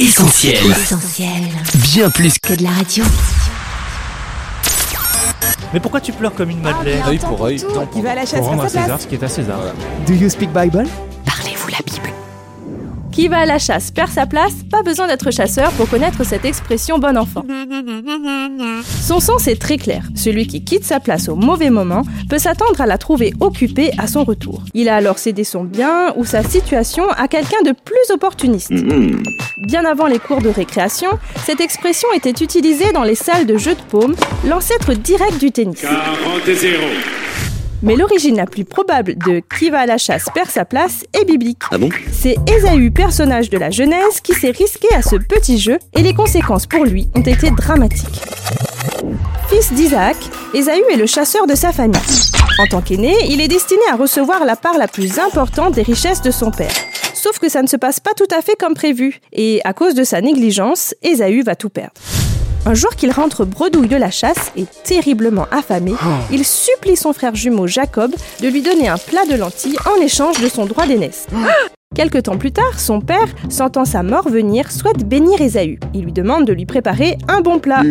Essentiel. Essentiel. Bien plus que Que de la radio. Mais pourquoi tu pleures comme une madeleine Œil pour œil. Qui va à la chasse Pour rendre à à sa place César ce qui est à César. Do you speak Bible? Qui va à la chasse perd sa place, pas besoin d'être chasseur pour connaître cette expression bon enfant. Son sens est très clair. Celui qui quitte sa place au mauvais moment peut s'attendre à la trouver occupée à son retour. Il a alors cédé son bien ou sa situation à quelqu'un de plus opportuniste. Bien avant les cours de récréation, cette expression était utilisée dans les salles de jeux de paume, l'ancêtre direct du tennis. 40 et 0. Mais l'origine la plus probable de qui va à la chasse perd sa place est biblique. Ah bon? C'est Ésaü, personnage de la Genèse, qui s'est risqué à ce petit jeu et les conséquences pour lui ont été dramatiques. Fils d'Isaac, Ésaü est le chasseur de sa famille. En tant qu'aîné, il est destiné à recevoir la part la plus importante des richesses de son père. Sauf que ça ne se passe pas tout à fait comme prévu, et à cause de sa négligence, Ésaü va tout perdre. Un jour qu'il rentre bredouille de la chasse et terriblement affamé, il supplie son frère jumeau Jacob de lui donner un plat de lentilles en échange de son droit d'aînesse. Quelque temps plus tard, son père, sentant sa mort venir, souhaite bénir Ésaü. Il lui demande de lui préparer un bon plat.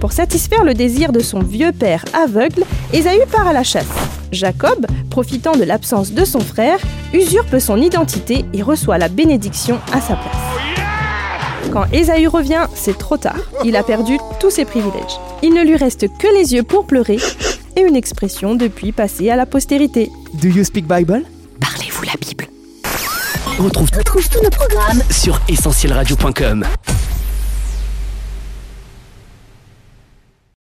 Pour satisfaire le désir de son vieux père aveugle, Ésaü part à la chasse. Jacob, profitant de l'absence de son frère, usurpe son identité et reçoit la bénédiction à sa place. Quand Ésaü revient, c'est trop tard. Il a perdu tous ses privilèges. Il ne lui reste que les yeux pour pleurer et une expression depuis passée à la postérité. Do you speak Bible? Parlez-vous la Bible? On retrouve Retrouve tous nos programmes sur essentielradio.com.